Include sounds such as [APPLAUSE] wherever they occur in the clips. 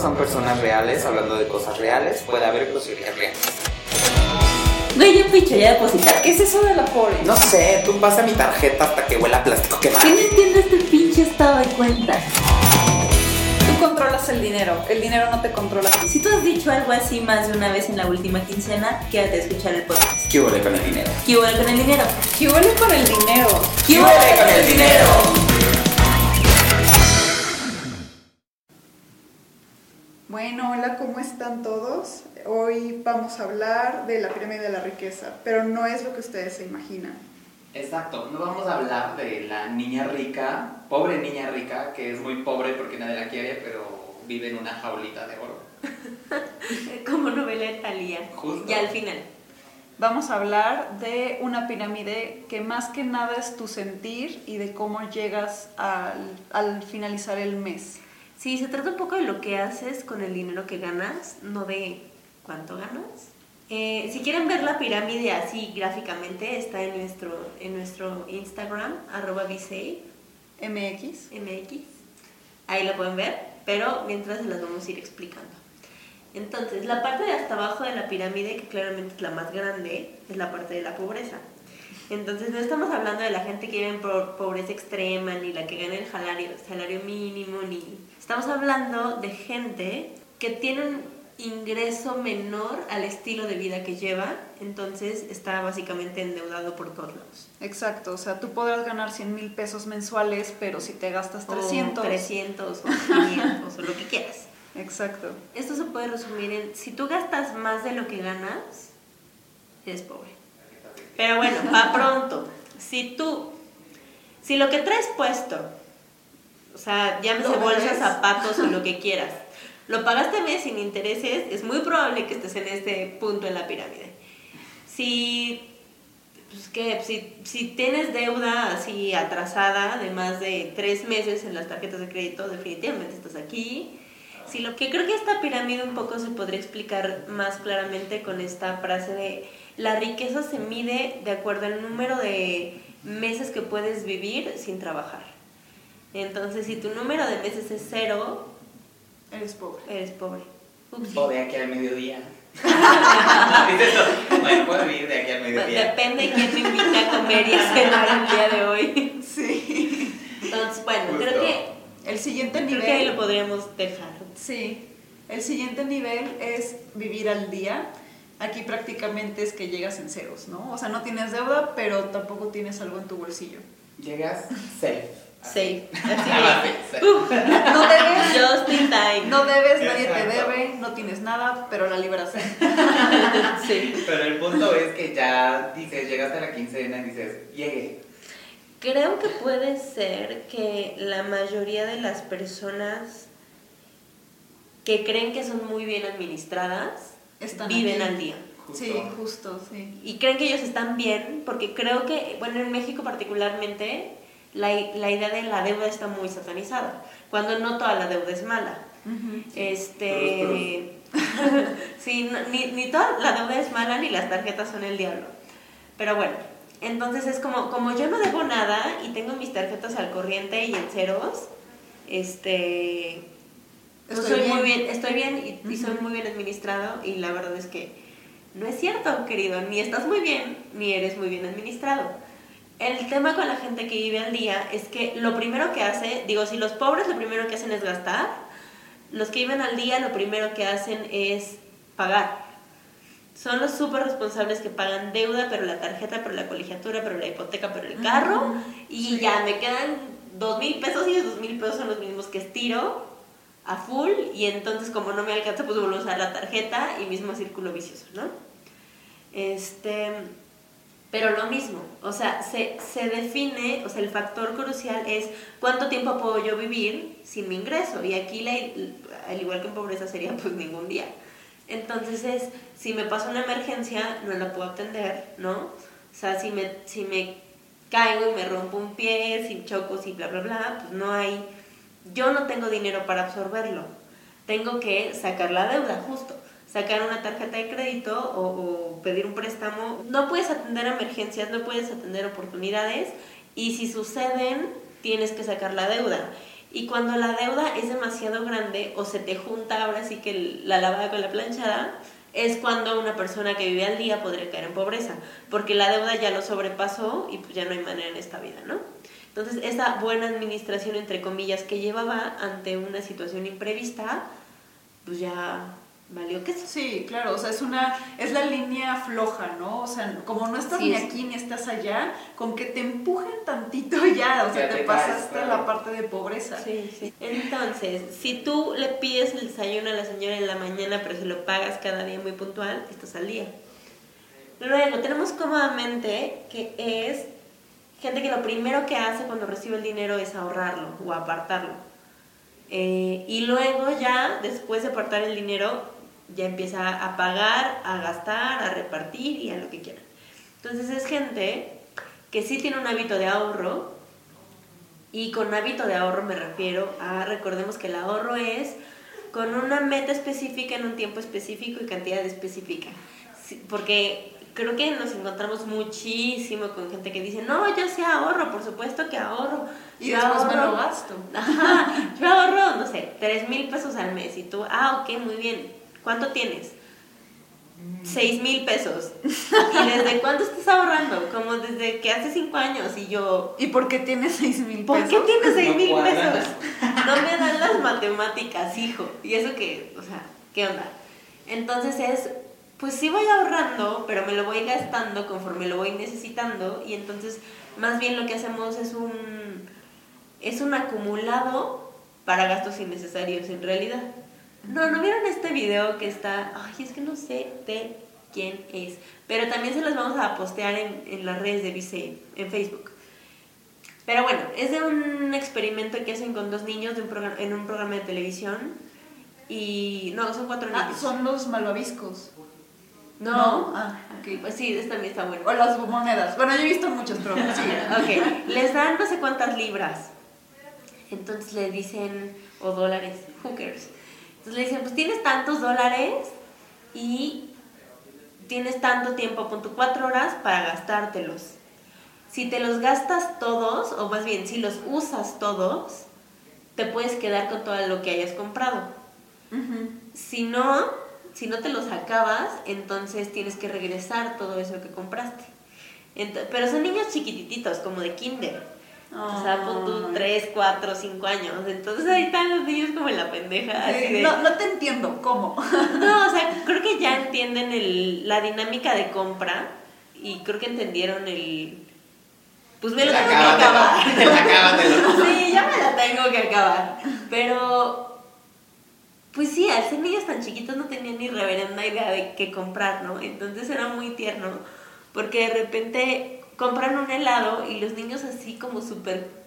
son personas reales hablando de cosas reales, puede haber posibilidades reales. Güey, ya picho, ya depositar. ¿Qué es eso de la pobre? No sé, tú pasa mi tarjeta hasta que huela a plástico quemado. ¿Quién entiende este pinche estado de cuenta? Tú controlas el dinero, el dinero no te controla. Si tú has dicho algo así más de una vez en la última quincena, quédate a escuchar el podcast. ¿Qué huele con el dinero? ¿Qué hubo con el dinero? ¿Qué huele con el dinero? ¿Qué hubo con el dinero? Bueno, hola, ¿cómo están todos? Hoy vamos a hablar de la pirámide de la riqueza, pero no es lo que ustedes se imaginan. Exacto, no vamos a hablar de la niña rica, pobre niña rica, que es muy pobre porque nadie la quiere, pero vive en una jaulita de oro. [LAUGHS] Como novela de Thalía. Justo. Y al final. Vamos a hablar de una pirámide que más que nada es tu sentir y de cómo llegas al, al finalizar el mes. Sí, se trata un poco de lo que haces con el dinero que ganas, no de cuánto ganas. Eh, si quieren ver la pirámide así gráficamente, está en nuestro, en nuestro Instagram, arroba MX. MX. Ahí lo pueden ver, pero mientras se las vamos a ir explicando. Entonces, la parte de hasta abajo de la pirámide, que claramente es la más grande, es la parte de la pobreza. Entonces, no estamos hablando de la gente que vive en po- pobreza extrema, ni la que gana el salario, salario mínimo, ni... Estamos hablando de gente que tiene un ingreso menor al estilo de vida que lleva, entonces está básicamente endeudado por todos lados. Exacto, o sea, tú podrás ganar 100 mil pesos mensuales, pero si te gastas 300. O 300 o [LAUGHS] 500 o lo que quieras. Exacto. Esto se puede resumir en, si tú gastas más de lo que ganas, eres pobre. Pero bueno, [LAUGHS] va pronto. Si tú, si lo que traes puesto, o sea, llámese bolsas, zapatos o lo [LAUGHS] que quieras, lo pagaste mes sin intereses, es muy probable que estés en este punto en la pirámide. Si, pues que, si, si tienes deuda así atrasada de más de tres meses en las tarjetas de crédito, definitivamente estás aquí. Sí, lo que creo que esta pirámide un poco se podría explicar más claramente con esta frase de la riqueza se mide de acuerdo al número de meses que puedes vivir sin trabajar. Entonces, si tu número de meses es cero, Eres pobre. eres pobre. Ups. O de aquí al mediodía. [LAUGHS] Bueno, puedo vivir de aquí al mediodía. Depende de quién me invite a comer y a cenar el día de hoy. Sí. Entonces, bueno, Justo. creo que, El siguiente creo que ahí lo nivel. podríamos dejar. Sí. El siguiente nivel es vivir al día. Aquí prácticamente es que llegas en ceros, ¿no? O sea, no tienes deuda, pero tampoco tienes algo en tu bolsillo. Llegas safe. Safe. Ah, Así sí, de, sí. "Uf, No debes, [LAUGHS] just in time. no debes, nadie te debe, no tienes nada, pero la libras. [LAUGHS] Sí. Pero el punto es que ya dices, llegaste a la quincena y dices, llegué. Creo que puede ser que la mayoría de las personas que creen que son muy bien administradas Están viven al día. Justo. Sí, justo, sí. Y creen que ellos están bien, porque creo que, bueno, en México particularmente, la, la idea de la deuda está muy satanizada, cuando no toda la deuda es mala. Este. [LAUGHS] sí, no- ni, ni toda la deuda es mala, ni las tarjetas son el diablo. Pero bueno, entonces es como, como yo no debo nada y tengo mis tarjetas al corriente y en ceros, este. Estoy soy muy bien. bien, estoy bien y, y soy muy bien administrado y la verdad es que no es cierto, querido, ni estás muy bien, ni eres muy bien administrado. El tema con la gente que vive al día es que lo primero que hace, digo, si los pobres lo primero que hacen es gastar, los que viven al día lo primero que hacen es pagar. Son los súper responsables que pagan deuda, pero la tarjeta, pero la colegiatura, pero la hipoteca, pero el carro, Ujú. y Sí. ya me quedan dos mil pesos y esos dos mil pesos son los mismos que estiro a full y entonces como no me alcanza pues vuelvo a usar la tarjeta y mismo círculo vicioso, ¿no? Este, pero lo mismo, o sea, se, se define, o sea, el factor crucial es cuánto tiempo puedo yo vivir sin mi ingreso y aquí la, al igual que en pobreza sería pues ningún día. Entonces es, si me pasa una emergencia, no la puedo atender, ¿no? O sea, si me, si me caigo y me rompo un pie, si choco, si bla, bla, bla, pues no hay, yo no tengo dinero para absorberlo. Tengo que sacar la deuda, justo. Sacar una tarjeta de crédito o, pedir un préstamo. No puedes atender emergencias, no puedes atender oportunidades y si suceden, tienes que sacar la deuda. Y cuando la deuda es demasiado grande o se te junta ahora sí que la lavada con la planchada, es cuando una persona que vive al día podría caer en pobreza, porque la deuda ya lo sobrepasó y pues ya no hay manera en esta vida, ¿no? Entonces, esa buena administración, entre comillas, que llevaba ante una situación imprevista, pues ya valió que Sí, claro, o sea, es una, es la línea floja, ¿no? O sea, como no estás ni aquí ni estás allá, con que te empujen tantito [LAUGHS] ya, o sea, te, pasaste a la parte de pobreza. Sí, sí. Entonces, si tú le pides el desayuno a la señora en la mañana, pero se lo pagas cada día muy puntual, estás al día. Luego, tenemos cómodamente que es gente que lo primero que hace cuando recibe el dinero es ahorrarlo o apartarlo. Eh, y luego ya, después de apartar el dinero, ya empieza a pagar, a gastar, a repartir y a lo que quieran. Entonces es gente que sí tiene un hábito de ahorro y con hábito de ahorro me refiero a, recordemos que el ahorro es con una meta específica en un tiempo específico y cantidad específica. Porque creo que nos encontramos muchísimo con gente que dice, no, yo sí ahorro, por supuesto que ahorro. Y después me lo gasto. [LAUGHS] Ajá, yo ahorro, no sé, 3 mil pesos al mes y tú, ah, ok, muy bien, ¿Cuánto tienes? Seis mil pesos. ¿Y desde cuándo estás ahorrando? Como desde que hace cinco años y yo... ¿Y por qué tienes seis mil pesos? ¿Por qué tienes seis mil pesos? No me dan las matemáticas, hijo. Y eso que, o sea, ¿qué onda? Entonces es, pues sí voy ahorrando, pero me lo voy gastando conforme lo voy necesitando. Y entonces, más bien lo que hacemos es un, es un acumulado para gastos innecesarios en realidad. No, ¿no vieron este video que está? Ay, es que no sé de quién es. Pero también se los vamos a postear en, en las redes de Vice, en Facebook. Pero bueno, es de un experimento que hacen con dos niños de un en un programa de televisión. Y. No, son cuatro ah, niños. son los malvaviscos. No. Ah, ok. Pues sí, este también está bueno. O las monedas. Bueno, yo he visto muchos, pero sí. [LAUGHS] ok. Les dan no sé cuántas libras. Entonces le dicen. O dólares. Hookers entonces le dicen, pues tienes tantos dólares y tienes tanto tiempo, con tus cuatro horas para gastártelos. Si te los gastas todos, o más bien si los usas todos, te puedes quedar con todo lo que hayas comprado. Si no, si no te los acabas, entonces tienes que regresar todo eso que compraste. pero son niños chiquititos, como de kinder. O sea, pon tú 3, 4, 5 años. Entonces ahí están los niños como en la pendeja. no, no te entiendo, ¿cómo? No, o sea, [LAUGHS] creo que ya entienden el, la dinámica de compra y creo que entendieron el... Pues me lo tengo que acabar. [LAUGHS] sí, ya me la tengo que acabar. Pero, pues sí, al ser niños tan chiquitos no tenían ni reverenda idea de qué comprar, ¿no? Entonces era muy tierno, porque de repente compran un helado y los niños así como súper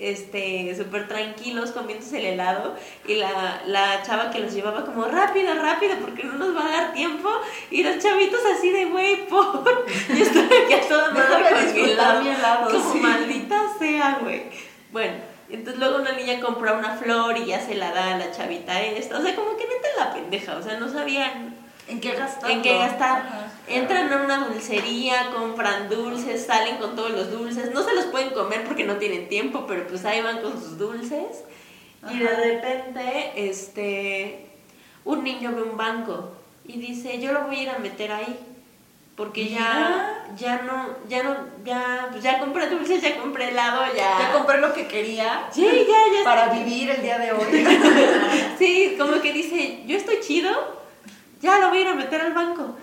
este, súper tranquilos comiéndose el helado y la, la chava que los llevaba como rápido, rápido, porque no nos va a dar tiempo y los chavitos así de güey, por [LAUGHS] y estoy aquí a toda madre con mi helado, como maldita sea, güey. Bueno, entonces luego una niña compra una flor y ya se la da a la chavita esta, o sea, como que neta la pendeja, o sea, no sabían ¿En qué gastar? En qué gastar. Entran a una dulcería, compran dulces, salen con todos los dulces. No se los pueden comer porque no tienen tiempo, pero pues ahí van con sus dulces. Y de repente, este, un niño ve un banco y dice, yo lo voy a ir a meter ahí. Porque ya, ya no, ya no, ya, pues ya compré dulces, ya compré helado, ya. Ya compré lo que quería. Sí, ya, ya. Para vivir el día de hoy. [LAUGHS] sí, como que dice, yo estoy chido, ya lo voy a ir a meter al banco.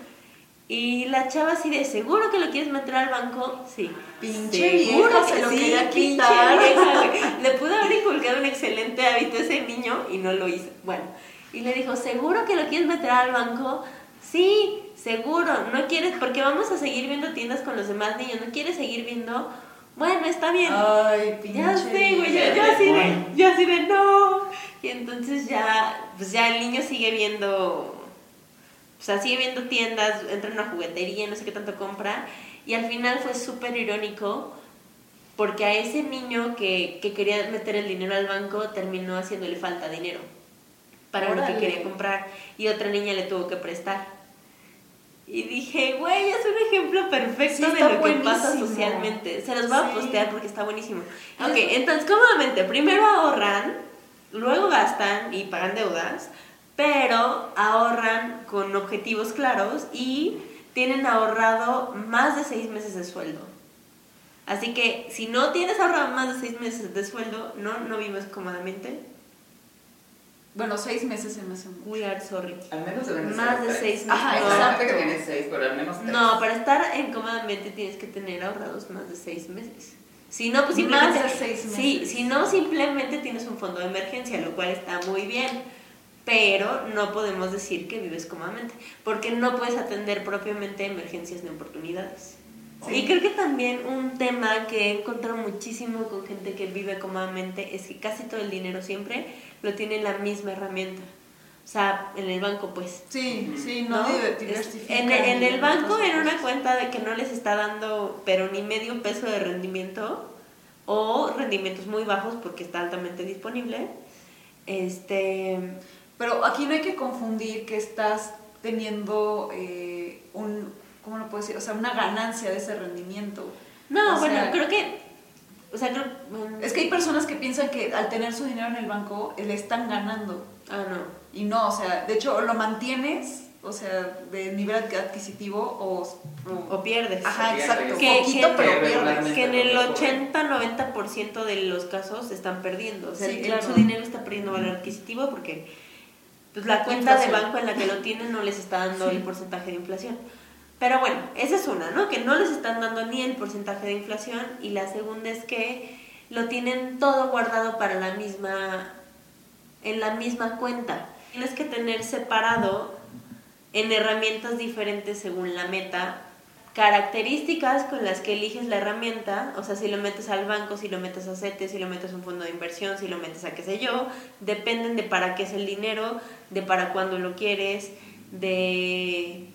Y la chava así de, ¿seguro que lo quieres meter al banco? Sí. Pinche Seguro que lo sí, quería quitar. [LAUGHS] le pudo haber inculcado un excelente hábito a ese niño y no lo hizo. Bueno, y le dijo, ¿seguro que lo quieres meter al banco? Sí, seguro. ¿No quieres? Porque vamos a seguir viendo tiendas con los demás niños. ¿No quieres seguir viendo? Bueno, está bien. Ay, pinche. Ya sé, güey, ya, así de, ya así de, no. Y entonces ya, pues ya el niño sigue viendo o sea, sigue viendo tiendas, entra en una juguetería, no sé qué tanto compra. Y al final fue súper irónico porque a ese niño que, que, quería meter el dinero al banco terminó haciéndole falta dinero para lo que quería comprar y otra niña le tuvo que prestar. Y dije, güey, es un ejemplo perfecto Sí, de lo que pasa socialmente. Se los voy a Sí. postear porque está buenísimo. Ok, entonces cómodamente, primero ahorran, luego gastan y pagan deudas, pero ahorran con objetivos claros y tienen ahorrado más de seis meses de sueldo. Así que si no tienes ahorrado más de seis meses de sueldo, no, no vives cómodamente. Bueno, seis meses se me hace mucho. We are sorry. Al menos deben Más de tres. seis Ajá, Hay meses. exacto. gente que tiene seis, pero al menos tres. No, para estar en cómodamente tienes que tener ahorrados más de seis meses. Si no, pues Más simplemente. de seis Sí, meses. si no, simplemente tienes un fondo de emergencia, lo cual está muy bien. Pero no podemos decir que vives cómodamente, porque no puedes atender propiamente emergencias ni oportunidades. Sí. Y creo que también un tema que he encontrado muchísimo con gente que vive cómodamente es que casi todo el dinero siempre lo tiene en la misma herramienta. O sea, en el banco, pues. Sí, sí, no, ¿no? En, en el banco en una cuenta de que no les está dando pero ni medio peso de rendimiento o rendimientos muy bajos porque está altamente disponible. Este, Pero aquí no hay que confundir que estás teniendo eh, un, ¿cómo lo puedo decir? O sea, una ganancia de ese rendimiento. no, O bueno, sea, creo que o sea, creo Es que hay personas que piensan que al tener su dinero en el banco le están ganando. ah no. Y no, o sea, de hecho, lo mantienes, o sea, de nivel adquisitivo o... o- O pierdes. Ajá, exacto. Que- poquito, que- pero pierdes. que en el Pero por- 80-90% de los casos están perdiendo. O sea, Sí, claro. su dinero está perdiendo valor adquisitivo porque pues, la cuenta de banco en la que lo tienen no les está dando el porcentaje de inflación. Pero bueno, esa es una, ¿no? Que no les están dando ni el porcentaje de inflación. Y la segunda es que lo tienen todo guardado para la misma, en la misma cuenta. Tienes que tener separado en herramientas diferentes según la meta, características con las que eliges la herramienta, o sea, si lo metes al banco, si lo metes a CETES, si lo metes a un fondo de inversión, si lo metes a qué sé yo, dependen de para qué es el dinero, de para cuándo lo quieres, de...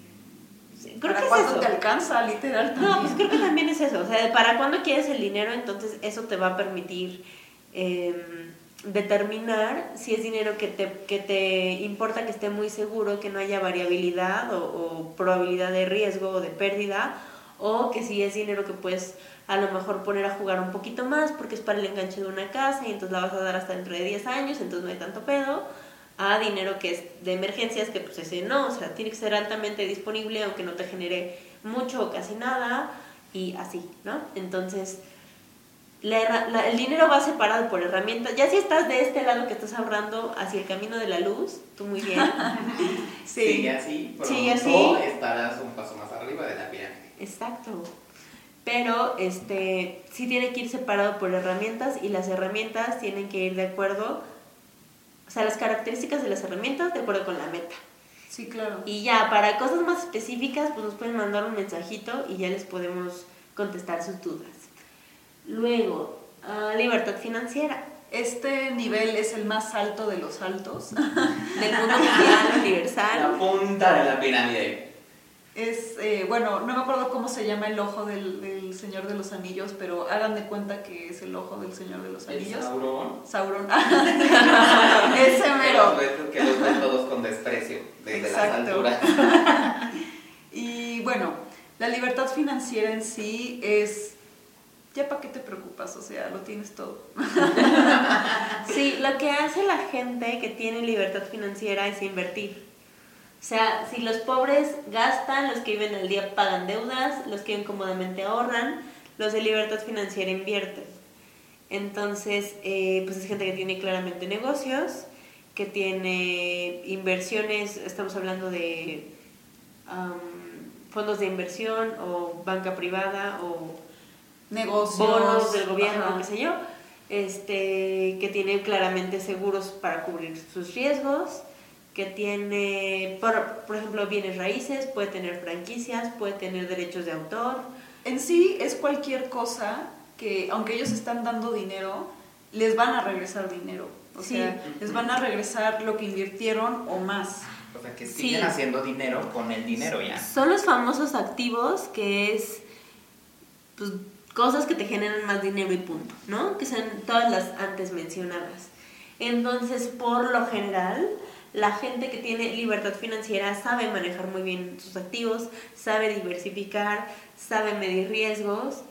Creo ¿Para que es cuánto eso. te alcanza, literal? No, pues también? creo que también es eso. O sea, para cuándo quieres el dinero, entonces eso te va a permitir eh, determinar si es dinero que te, que te importa que esté muy seguro, que no haya variabilidad o, o probabilidad de riesgo o de pérdida, o que si es dinero que puedes a lo mejor poner a jugar un poquito más porque es para el enganche de una casa y entonces la vas a dar hasta dentro de 10 años, entonces no hay tanto pedo a dinero que es de emergencias, que pues ese no, o sea, tiene que ser altamente disponible aunque no te genere mucho o casi nada y así, ¿no? Entonces, la la- el dinero va separado por herramientas. Ya si estás de este lado que estás ahorrando hacia el camino de la luz, tú muy bien. [LAUGHS] Sí. Sigue así, pronto Sigue así. estarás un paso más arriba de la pirámide. Exacto. Pero este sí tiene que ir separado por herramientas y las herramientas tienen que ir de acuerdo, o sea, las características de las herramientas de acuerdo con la meta. Sí, claro. Y ya, para cosas más específicas, pues nos pueden mandar un mensajito y ya les podemos contestar sus dudas. Luego, ah, libertad financiera. Este nivel es el más alto de los altos. [LAUGHS] Del mundo mundial, [LAUGHS] universal. La punta de la pirámide. Es, eh, bueno, no me acuerdo cómo se llama el ojo del, del Señor de los Anillos, pero hagan de cuenta que es el ojo del Señor de los El Anillos. Sauron. Sauron. [LAUGHS] Ese Que mero. los, ve, que los ve todos con desprecio desde Exacto. las alturas. [LAUGHS] Y bueno, la libertad financiera en sí es, ya para qué te preocupas, o sea, lo tienes todo. [LAUGHS] Sí, lo que hace la gente que tiene libertad financiera es invertir. O sea, si los pobres gastan, los que viven al día pagan deudas, los que viven cómodamente ahorran, los de libertad financiera invierten. Entonces, eh, pues es gente que tiene claramente negocios, que tiene inversiones, estamos hablando de am, fondos de inversión o banca privada o Negocios. bonos del gobierno, ajá. qué sé yo, este, que tiene claramente seguros para cubrir sus riesgos, que tiene, por, por ejemplo, bienes raíces, puede tener franquicias, puede tener derechos de autor. En sí es cualquier cosa que, aunque ellos están dando dinero, les van a regresar dinero. O Sí. sea, les van a regresar lo que invirtieron o más. O sea, que Sí. siguen haciendo dinero con el dinero ya. Son los famosos activos, que es pues, cosas que te generan más dinero y punto, ¿no? Que son todas las antes mencionadas. Entonces, por lo general, la gente que tiene libertad financiera sabe manejar muy bien sus activos, sabe diversificar, sabe medir riesgos,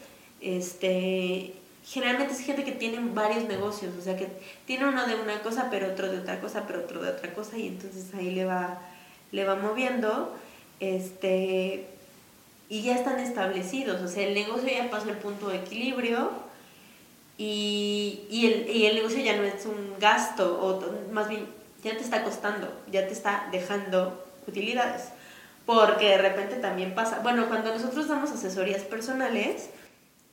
este, generalmente es gente que tiene varios negocios, o sea que tiene uno de una cosa, pero otro de otra cosa, pero otro de otra cosa, y entonces ahí le va, le va moviendo, este, y ya están establecidos, o sea, el negocio ya pasó el punto de equilibrio, y, y, el, y el negocio ya no es un gasto, o más bien ya te está costando, ya te está dejando utilidades. Porque de repente también pasa, bueno, cuando nosotros damos asesorías personales,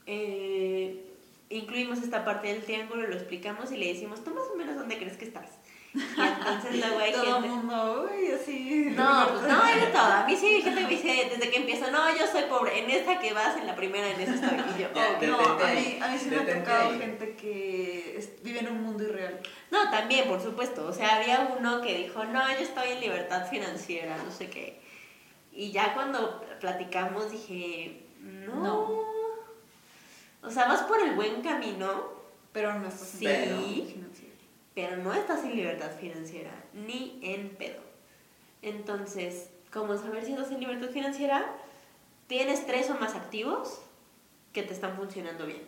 eh, incluimos esta parte del triángulo, lo explicamos y le decimos, tú más o menos dónde crees que estás. Y entonces [LAUGHS] luego hay Todo gente... mundo, uy, así. No, pues no, sí hay gente dice desde que empiezo, no, yo soy pobre. En esta que vas, en la primera, en esa estoy. Y yo, [LAUGHS] oh, No, a mí, a mí sí me ha tocado gente que es- vive en un mundo irreal. No, también, por supuesto. O sea, había uno que dijo, no, yo estoy en libertad financiera, no sé qué. Y ya cuando platicamos dije, no. No. O sea, vas por el buen camino, Pero no estás en Sí. libertad financiera. pero no estás en libertad financiera, ni en pedo. Entonces, ¿cómo saber si estás en libertad financiera? Tienes tres o más activos que te están funcionando bien.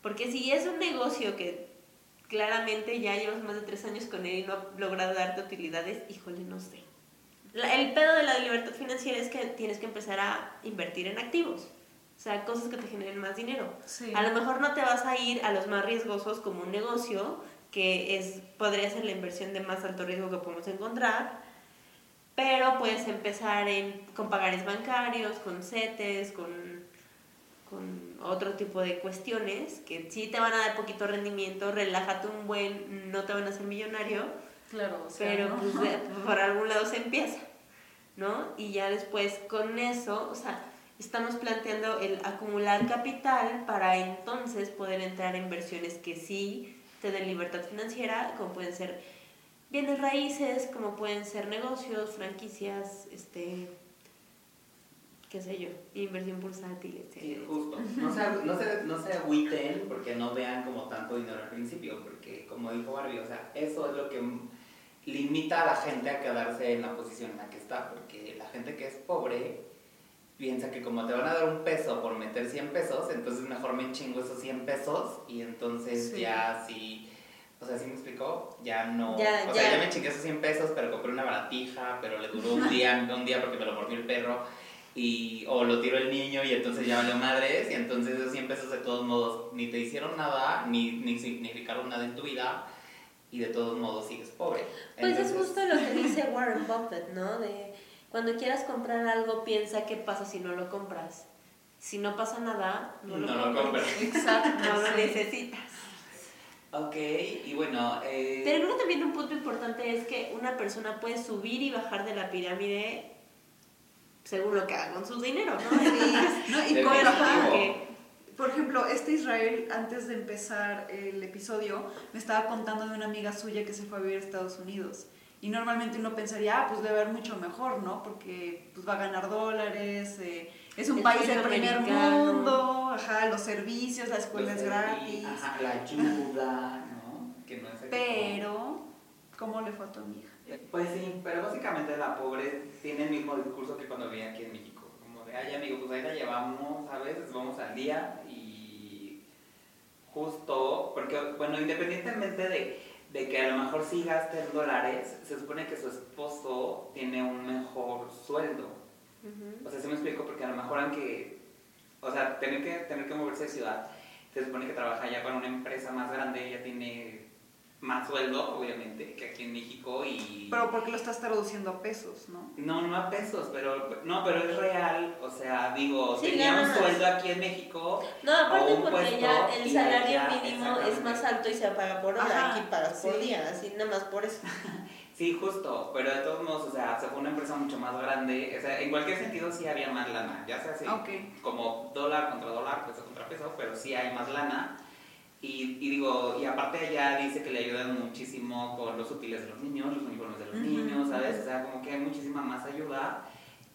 Porque si es un negocio que claramente ya llevas más de tres años con él y no ha logrado darte utilidades, híjole, no sé. La- el pedo de la libertad financiera es que tienes que empezar a invertir en activos. O sea, cosas que te generen más dinero. Sí. A lo mejor no te vas a ir a los más riesgosos como un negocio, que es podría ser la inversión de más alto riesgo que podemos encontrar, pero puedes empezar en, con pagares bancarios, con CETES, con, con otro tipo de cuestiones que sí te van a dar poquito rendimiento, relájate un buen, no te van a hacer millonario, Claro, o sea, pero ¿no? pues de- por algún lado se empieza, ¿no? Y ya después con eso, o sea, estamos planteando el acumular capital para entonces poder entrar en inversiones que sí te den libertad financiera, como pueden ser bienes raíces, como pueden ser negocios, franquicias, este, qué sé yo, inversión bursátil, Sí, etc. justo. No se, [LAUGHS] no, se, no se agüiten porque no vean como tanto dinero al principio, porque como dijo Barbie, o sea, eso es lo que limita a la gente a quedarse en la posición en la que está, porque la gente que es pobre piensa que como te van a dar un peso por meter 100 pesos, entonces mejor me chingo esos 100 pesos y entonces Sí. ya sí, o sea, ¿sí me explicó? Ya no, Ya, o ya. sea, ya me chingué esos 100 pesos, pero compré una baratija, pero le duró un [LAUGHS] día, un día porque me lo mordió el perro y o lo tiró el niño y entonces ya valió madres y entonces esos 100 pesos de todos modos ni te hicieron nada ni, ni significaron nada en tu vida y de todos modos sigues pobre. Pues es justo lo que dice Warren Buffett, ¿no? De cuando quieras comprar algo, piensa qué pasa si no lo compras. Si no pasa nada, no lo No lo compras. Exacto. No lo [LAUGHS] necesitas. Ok, y bueno, eh, Pero creo que también un punto importante es que una persona puede subir y bajar de la pirámide según lo que haga con su dinero, ¿no? [LAUGHS] No, y con Por ejemplo, este Israel, antes de empezar el episodio, me estaba contando de una amiga suya que se fue a vivir a Estados Unidos. Y normalmente uno pensaría, ah, pues debe haber mucho mejor, ¿no? Porque pues, va a ganar dólares, eh, es un El país de sueño primer mundo, ajá, los servicios, la escuela es gratis. Ajá, la ayuda, ¿no? Que no es Pero, ¿cómo le fue a tu amiga? Pues sí, pero básicamente la pobre tiene el mismo discurso que cuando vivía aquí en México. Como de, ay amigo, pues ahí la llevamos, ¿sabes? Vamos al día y justo, porque bueno, independientemente de, de que a lo mejor sí gaste en dólares, se supone que su esposo tiene un mejor sueldo. Ujú. O sea, se me explico porque a lo mejor aunque, o sea, tener que, tener que moverse de ciudad, se supone que trabaja ya para una empresa más grande, ya tiene más sueldo, obviamente, que aquí en México y... Pero porque lo estás traduciendo a pesos, ¿no? No, no a pesos, pero no, pero es real, o sea, digo, Sí, tenía un sueldo aquí en México. No, aparte o un porque puesto ya el salario allá, mínimo es más alto y se paga por hora. Ajá, Aquí pagas por sí. día, así nada más por eso. [LAUGHS] Sí, justo, pero de todos modos, o sea, se fue una empresa mucho más grande, o sea, en cualquier sentido sí había más lana, ya sea así, como dólar contra dólar, peso contra peso, pero sí hay más lana. Y, y digo, y aparte allá dice que le ayudan muchísimo con los útiles de los niños, los uniformes de los niños, ¿sabes? O sea, como que hay muchísima más ayuda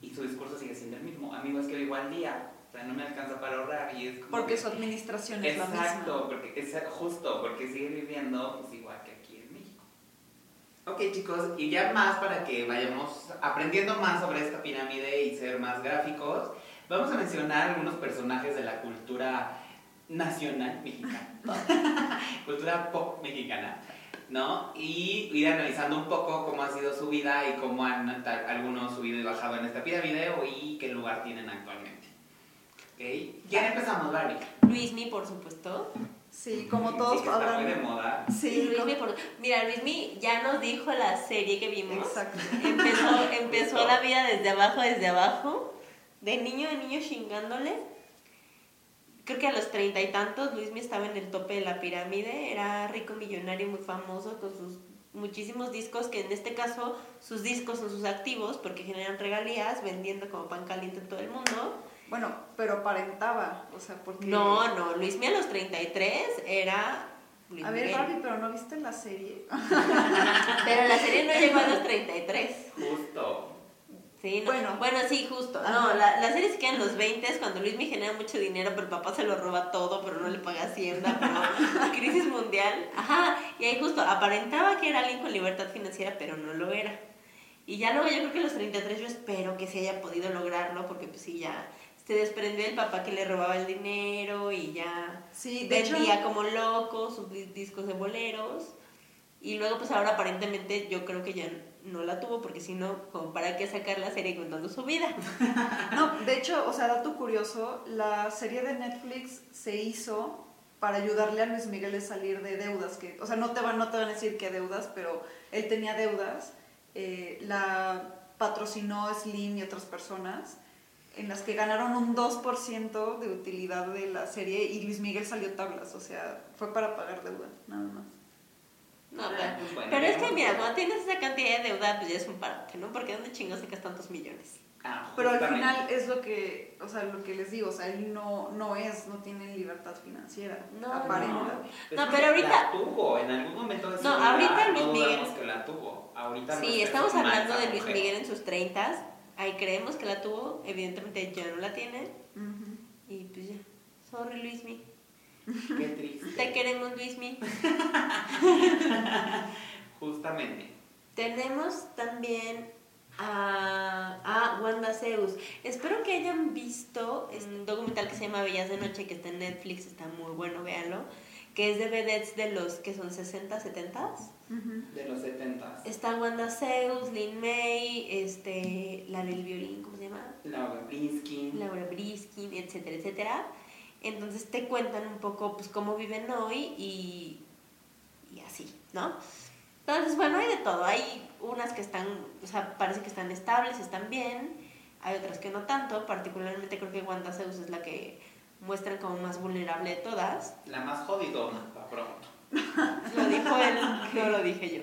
y su discurso sigue siendo el mismo. Amigo, es que vivo al día, o sea, no me alcanza para ahorrar y es como Porque que- su administración es la misma. Exacto, porque es justo, porque sigue viviendo pues, igual que. Ok chicos, y ya más para que vayamos aprendiendo más sobre esta pirámide y ser más gráficos, vamos a mencionar algunos personajes de la cultura nacional mexicana, [LAUGHS] cultura pop mexicana, ¿no? Y ir analizando un poco cómo ha sido su vida y cómo han tal- algunos subido y bajado en esta pirámide y qué lugar tienen actualmente. ¿Ok? ¿Quién empezamos, Barbie? Luismi, por supuesto. Sí, como Sí, todos que está muy de hablan. moda. Sí, Luismi, por- Mira, Luismi ya nos dijo la serie que vimos. exacto. Empezó, [LAUGHS] empezó la vida desde abajo, desde abajo. De niño a niño chingándole. Creo que a los treinta y tantos Luismi estaba en el tope de la pirámide. Era rico, millonario, muy famoso con sus muchísimos discos, que en este caso sus discos son sus activos porque generan regalías vendiendo como pan caliente en todo el mundo. Bueno, pero aparentaba, o sea, porque... No, no, Luismi a los 33 era Luis A ver, Miguel. Barbie, pero ¿no viste la serie? [LAUGHS] Pero la serie no llegó a los 33. Justo. Sí, no. Bueno. Bueno, sí, justo. Ajá. No, la, la serie se queda en los 20 cuando Luis me genera mucho dinero, pero el papá se lo roba todo, pero no le paga hacienda, pero [LAUGHS] crisis mundial. Ajá, y ahí justo aparentaba que era alguien con libertad financiera, pero no lo era. Y ya luego yo creo que a los 33 yo espero que se haya podido lograrlo, porque pues sí, ya se desprendió del papá que le robaba el dinero y ya Sí, de hecho... vendía como loco sus di- discos de boleros. Y luego, pues ahora aparentemente yo creo que ya no la tuvo, porque si no, como para qué sacar la serie contando su vida. [LAUGHS] No, de hecho, o sea, dato curioso, la serie de Netflix se hizo para ayudarle a Luis Miguel a salir de deudas, que, o sea, no te van, no te van a decir qué deudas, pero él tenía deudas, eh, la patrocinó Slim y otras personas, en las que ganaron un 2% de utilidad de la serie y Luis Miguel salió tablas, o sea, fue para pagar deuda, nada más. No, Ah, pero, pues bueno, pero es que mira, cuando tienes esa cantidad de deuda, pues ya es un parote, ¿no? Porque ¿dónde chingos sacas tantos millones? Ah, Pero al final es lo que, o sea, lo que les digo, o sea, él no, no es, no tiene libertad financiera, No, aparenta. No, No, es pero ahorita- La tuvo, en algún momento de su No, vida, ahorita Luis no Miguel- que la tuvo. Ahorita no Sí, es estamos hablando de Luis mujer. Miguel en sus 30 ahí creemos que la tuvo, evidentemente ya no la tiene, y pues ya. Sorry, Luismi. Qué triste. Te queremos, Luismi. [LAUGHS] Justamente. Tenemos también a, a Wanda Zeus. Espero que hayan visto un documental que se llama Bellas de Noche, que está en Netflix, está muy bueno, véanlo. Que es de vedettes de los que son 60, 70. Ujú. De los 70 Está Wanda Zeus, Lin May, este, la del violín, ¿cómo se llama? Laura Blinsky. Laura Briskin, etcétera, etcétera. Entonces te cuentan un poco pues cómo viven hoy y, y así, ¿no? Entonces, bueno, hay de todo. Hay unas que están, o sea, parece que están estables, están bien. Hay otras que no tanto. Particularmente creo que Wanda Zeus es la que muestran como más vulnerable de todas. La más jodidona, para pronto. [LAUGHS] Lo dijo él, no lo dije yo.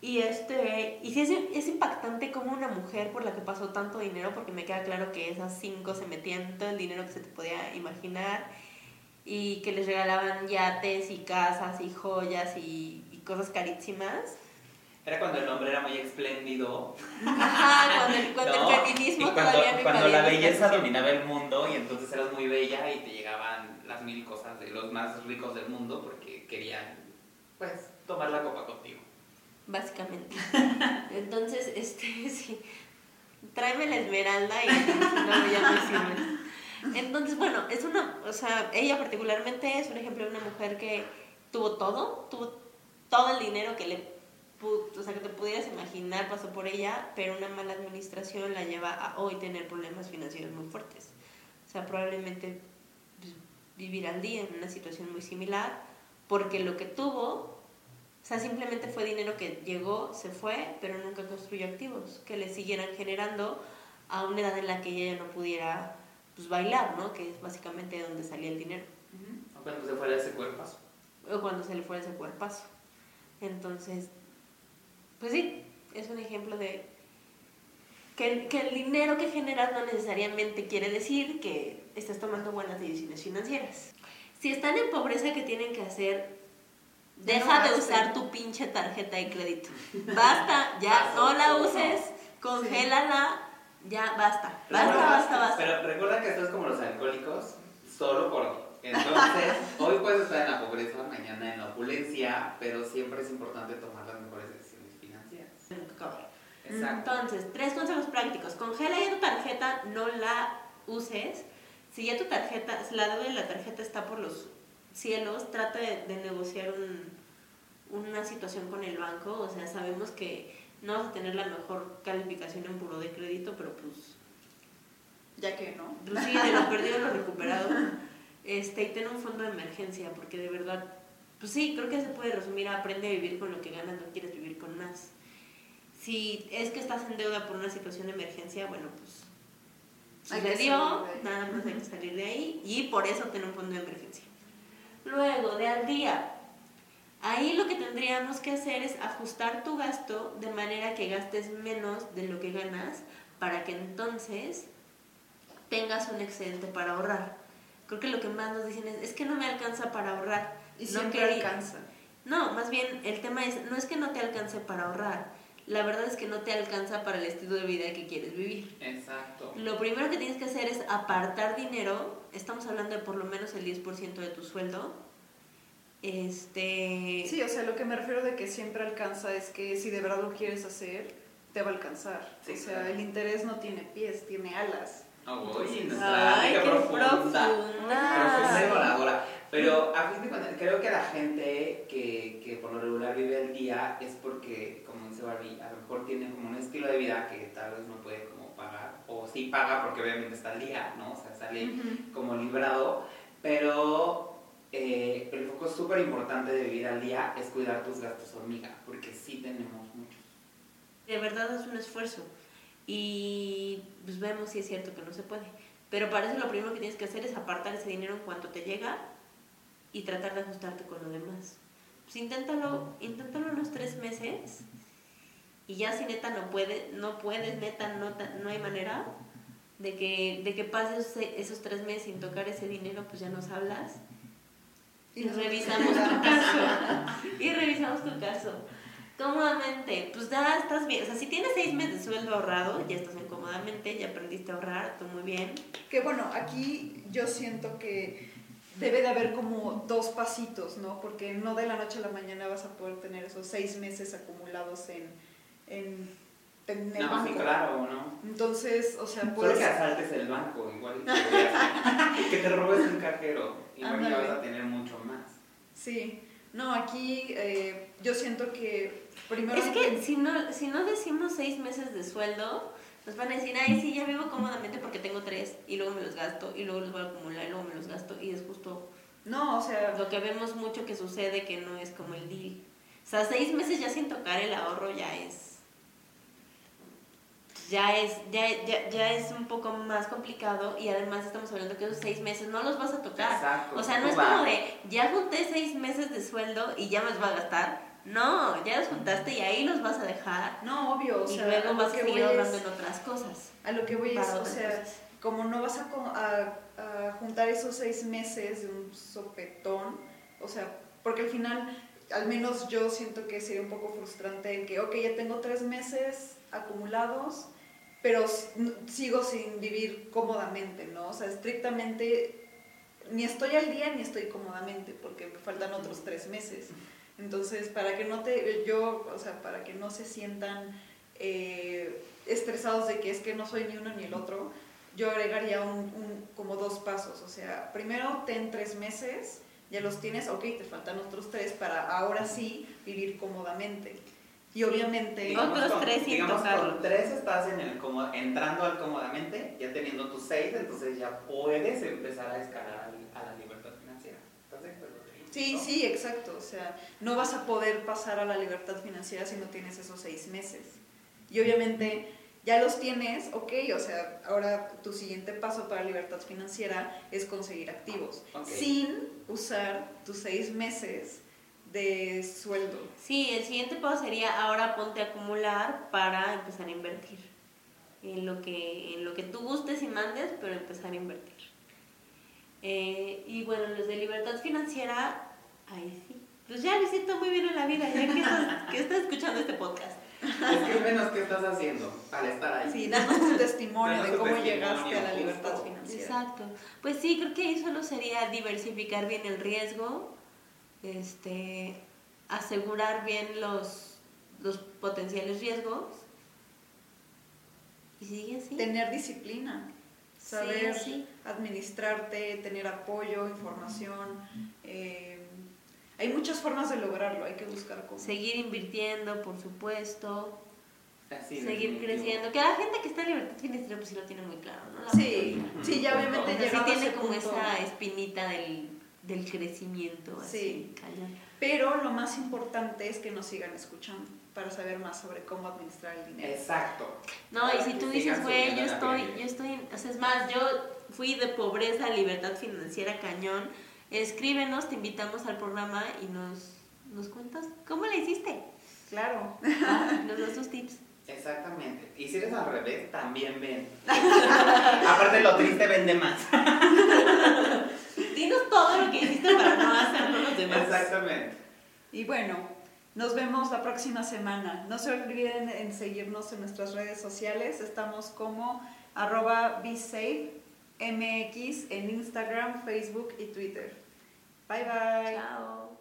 Y este, y sí es, es impactante como una mujer por la que pasó tanto dinero, porque me queda claro que esas cinco se metían todo el dinero que se te podía imaginar y que les regalaban yates y casas y joyas y, y cosas carísimas. Era cuando el hombre era muy espléndido. Ajá, cuando el, cuando [LAUGHS] ¿no? el feminismo cuando, cuando la belleza dominaba el mundo y entonces eras muy bella y te llegaban las mil cosas de los más ricos del mundo porque querían, pues, tomar la copa contigo. Básicamente. [LAUGHS] Entonces, este, [LAUGHS] sí. Tráeme la esmeralda y no, ya no sirve. Entonces, bueno, es una, o sea, ella particularmente es un ejemplo de una mujer que tuvo todo, tuvo todo el dinero que le, o sea, que te pudieras imaginar pasó por ella, pero una mala administración la lleva a hoy tener problemas financieros muy fuertes. O sea, probablemente pues, vivir al día en una situación muy similar, porque lo que tuvo o sea, simplemente fue dinero que llegó, se fue, pero nunca construyó activos que le siguieran generando a una edad en la que ella ya no pudiera pues, bailar, ¿no? Que es básicamente de donde salía el dinero. O Cuando se fuera ese cuerpazo. O cuando se le fuera ese cuerpazo. Entonces, pues sí, es un ejemplo de que, que el dinero que generas no necesariamente quiere decir que estás tomando buenas decisiones financieras. Si están en pobreza, ¿qué tienen que hacer? Deja No de usar tu pinche tarjeta de crédito. Basta, ya no la uses, congélala, ya basta. Basta, basta, basta. Pero recuerda que esto es como los alcohólicos, solo por Entonces, [LAUGHS] hoy puedes estar en la pobreza, mañana en la opulencia, pero siempre es importante tomar las mejores decisiones Exacto. Entonces, tres consejos prácticos. Congela ya tu tarjeta, no la uses. Si ya tu tarjeta, si la deuda de la tarjeta está por los cielos, trata de, de negociar un, una situación con el banco. O sea, sabemos que no vas a tener la mejor calificación en puro de crédito, pero pues... Ya que no. Pues sí, de lo [LAUGHS] perdido lo recuperado. Este, y ten un fondo de emergencia, porque de verdad, pues sí, creo que se puede resumir a aprende a vivir con lo que ganas, no quieres vivir con más. Si es que estás en deuda por una situación de emergencia, bueno, pues sucedió, nada más hay que salir de ahí y por eso ten un fondo de emergencia. Luego, de al día, Ahí lo que tendríamos que hacer es ajustar tu gasto de manera que gastes menos de lo que ganas para que entonces tengas un excedente para ahorrar. Creo que lo que más nos dicen es, es que no me alcanza para ahorrar. Y no siempre que- alcanza. No, más bien el tema es, no es que no te alcance para ahorrar, la verdad es que no te alcanza para el estilo de vida que quieres vivir. Exacto. Lo primero que tienes que hacer es apartar dinero, estamos hablando de por lo menos el 10% de tu sueldo. Este, Sí, o sea, lo que me refiero de que siempre alcanza es que si de verdad lo quieres hacer, te va a alcanzar. Sí, o sea, claro. el interés no tiene pies, tiene alas. Uy, nuestra Ay, qué profunda. profunda. Profunda y voladora. Pero a fin de cuentas, creo que la gente que, que por lo regular vive el día es porque, como dice Barbie, a lo mejor tiene como un estilo de vida que tal vez no puede como pagar, o sí paga porque obviamente está al día, ¿no? O sea, sale como librado, pero eh, el foco súper importante de vivir al día es cuidar tus gastos hormiga, porque sí tenemos muchos. de verdad es un esfuerzo y pues vemos si es cierto que no se puede. Pero para eso lo primero que tienes que hacer es apartar ese dinero en cuanto te llega y tratar de ajustarte con lo demás. Pues inténtalo, inténtalo unos tres meses y ya si neta no puede, no puedes, neta no, no hay manera de que, de que pases esos, tres meses sin tocar ese dinero, pues ya nos hablas y revisamos tu caso. Y revisamos tu caso. Cómodamente, pues ya estás bien. O sea, si tienes seis meses de sueldo ahorrado, ya estás bien cómodamente, ya aprendiste a ahorrar, tú muy bien. Que bueno, aquí yo siento que debe de haber como dos pasitos, ¿no? Porque no de la noche a la mañana vas a poder tener esos seis meses acumulados en, en, en el No, sí, banco. claro, ¿no? Entonces, o sea, Solo puedes... que asaltes el banco, igual. que- [LAUGHS] que te robes un cajero. Igual ya vas a tener mucho más. Sí, no, aquí eh, yo siento que primero... Es que si no, si no decimos seis meses de sueldo, nos van a decir, ay, sí, ya vivo cómodamente porque tengo tres, y luego me los gasto, y luego los voy a acumular, y luego me los gasto, y es justo No, o sea, lo que vemos mucho que sucede que no es como el deal. O sea, seis meses ya sin tocar el ahorro ya es. Ya es, ya, ya, ya es un poco más complicado y además estamos hablando que esos seis meses no los vas a tocar. Exacto. O sea, no es como de, ya junté seis meses de sueldo y ya me los voy a gastar. No, ya los juntaste y ahí los vas a dejar. no, obvio, o y sea, luego vas a que seguir es- en otras cosas. A lo que voy es, o sea, cosas. como no vas a, co- a- a juntar esos seis meses de un sopetón, o sea, porque al final, al menos yo siento que sería un poco frustrante el que, ok, ya tengo tres meses acumulados, pero sigo sin vivir cómodamente, ¿no? O sea, estrictamente, ni estoy al día ni estoy cómodamente, porque me faltan otros tres meses. Entonces, para que no te, yo, o sea, para que no se sientan eh, estresados de que es que no soy ni uno ni el otro, yo agregaría un, un- como dos pasos. O sea, primero ten tres meses, ya los tienes, ok, te faltan otros tres para ahora sí vivir cómodamente. Y obviamente, Digamos- Otros tres sin con tres estás en el cómodo- entrando al cómodamente, ya teniendo tus seis, entonces ya puedes empezar a escalar al- a la libertad financiera. ¿Estás de acuerdo? Sí, ¿No? sí, exacto. O sea, no vas a poder pasar a la libertad financiera si no tienes esos seis meses. Y obviamente ya los tienes, ok, o sea, ahora tu siguiente paso para libertad financiera es conseguir activos, sin usar tus seis meses de sueldo. Sí, el siguiente paso sería ahora ponte a acumular para empezar a invertir. En lo que, en lo que tú gustes y mandes, pero empezar a invertir. Eh, y bueno, los de libertad financiera, ahí sí. Pues ya lo siento muy bien en la vida, ya que estás, que estás escuchando este podcast. Escríbenos qué estás haciendo al estar ahí. Sí, danos tu testimonio Danos de cómo testimonio, llegaste a la justo. libertad financiera. Exacto. Pues sí, creo que ahí solo sería diversificar bien el riesgo, este, asegurar bien los, los potenciales riesgos. Y sigue así. Tener disciplina, Sí, saber sí. administrarte, tener apoyo, información. eh, hay muchas formas de lograrlo, hay que buscar cómo. Seguir invirtiendo, por supuesto. Así, seguir creciendo. Que la gente que está en libertad financiera pues sí lo tiene muy claro, ¿no? La Sí, sí, ya O obviamente sea, sí tiene como punto. esa espinita del, del crecimiento, así, Sí. cañón. Pero lo más importante es que nos sigan escuchando para saber más sobre cómo administrar el dinero. Exacto. No, Para y si tú dices, güey, yo estoy, yo estoy, o sea, es más, yo fui de pobreza a libertad financiera cañón, escríbenos, te invitamos al programa y nos, nos cuentas cómo le hiciste, Claro. Ah, nos das tus tips. Exactamente. Y si eres al revés, también ven. [LAUGHS] Aparte, lo triste vende más. [LAUGHS] Dinos todo lo que hiciste para no hacerlo los demás. Exactamente. Y bueno, nos vemos la próxima semana. No se olviden en seguirnos en nuestras redes sociales. Estamos como arroba BeSafeMX en Instagram, Facebook y Twitter. Bye bye. Ciao.